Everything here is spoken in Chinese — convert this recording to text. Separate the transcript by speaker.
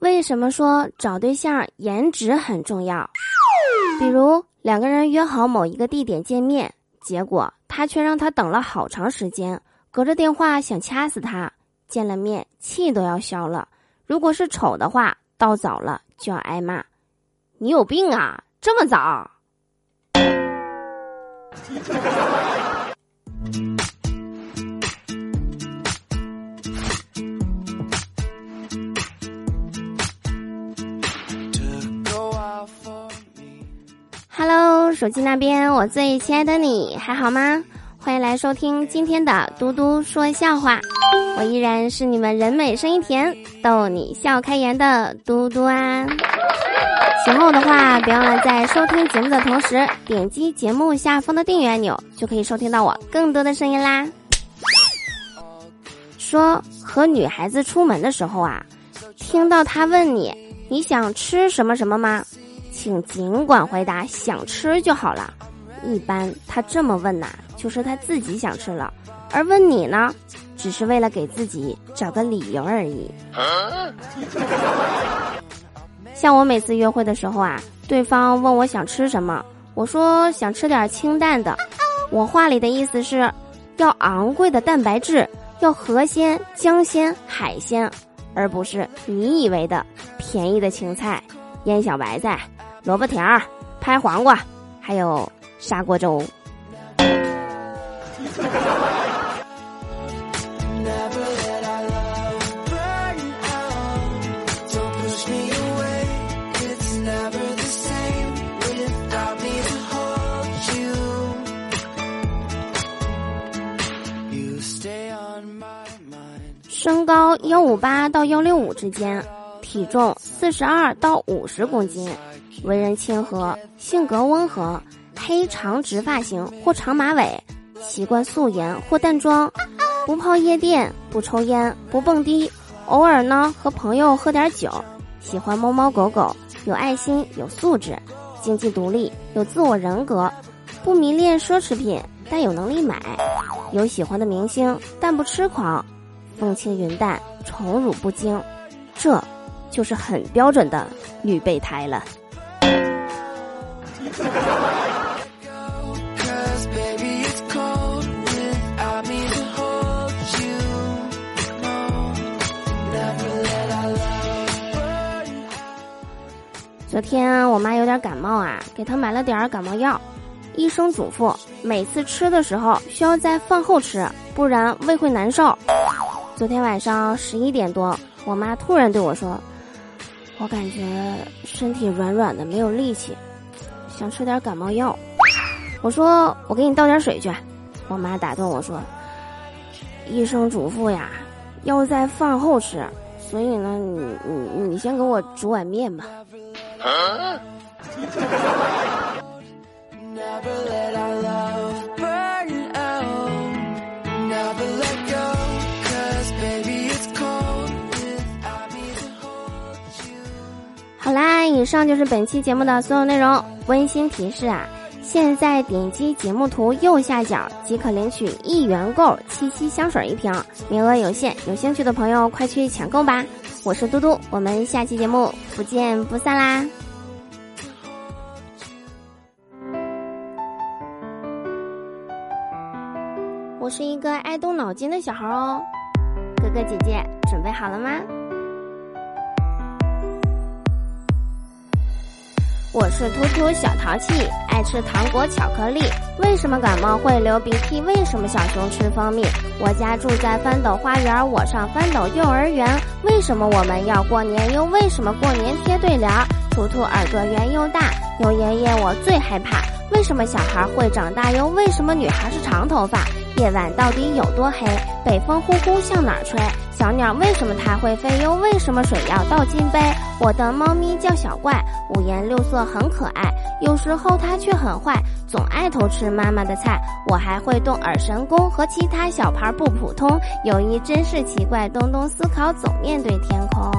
Speaker 1: 为什么说找对象颜值很重要？比如两个人约好某一个地点见面，结果他却让他等了好长时间，隔着电话想掐死他，见了面气都要消了。如果是丑的话，到早了就要挨骂。你有病啊！这么早手机那边，我最亲爱的你还好吗？欢迎来收听今天的嘟嘟说笑话，我依然是你们人美声音甜、逗你笑开颜的嘟嘟啊。喜欢我的话，别忘了在收听节目的同时点击节目下方的订阅按钮，就可以收听到我更多的声音啦。说和女孩子出门的时候啊，听到她问你你想吃什么什么吗？请尽管回答想吃就好了。一般他这么问呐，就是他自己想吃了，而问你呢，只是为了给自己找个理由而已。像我每次约会的时候啊，对方问我想吃什么，我说想吃点清淡的。我话里的意思是，要昂贵的蛋白质，要河鲜、江鲜、海鲜，而不是你以为的便宜的青菜、腌小白菜。萝卜条、拍黄瓜，还有砂锅粥。身高幺五八到幺六五之间，体重四十二到五十公斤。为人亲和，性格温和，黑长直发型或长马尾，习惯素颜或淡妆，不泡夜店，不抽烟，不蹦迪，偶尔呢和朋友喝点酒，喜欢猫猫狗狗，有爱心，有素质，经济独立，有自我人格，不迷恋奢侈品，但有能力买，有喜欢的明星，但不痴狂，风轻云淡，宠辱不惊，这，就是很标准的女备胎了。昨天我妈有点感冒啊，给她买了点感冒药。医生嘱咐，每次吃的时候需要在饭后吃，不然胃会难受。昨天晚上十一点多，我妈突然对我说：“我感觉身体软软的，没有力气。”想吃点感冒药，我说我给你倒点水去。我妈打断我说：“医生嘱咐呀，要在饭后吃，所以呢，你你你先给我煮碗面吧。”好 以上就是本期节目的所有内容。温馨提示啊，现在点击节目图右下角即可领取一元购七夕香水一瓶，名额有限，有兴趣的朋友快去抢购吧！我是嘟嘟，我们下期节目不见不散啦！我是一个爱动脑筋的小孩哦，哥哥姐姐准备好了吗？我是突突小淘气，爱吃糖果巧克力。为什么感冒会流鼻涕？为什么小熊吃蜂蜜？我家住在翻斗花园，我上翻斗幼儿园。为什么我们要过年？又为什么过年贴对联？图图耳朵圆又大，有爷爷我最害怕。为什么小孩会长大？又为什么女孩是长头发？夜晚到底有多黑？北风呼呼向哪儿吹？小鸟为什么它会飞？又为什么水要倒进杯？我的猫咪叫小怪，五颜六色很可爱，有时候它却很坏，总爱偷吃妈妈的菜。我还会动耳神功，和其他小牌不普通，友谊真是奇怪。东东思考，总面对天空。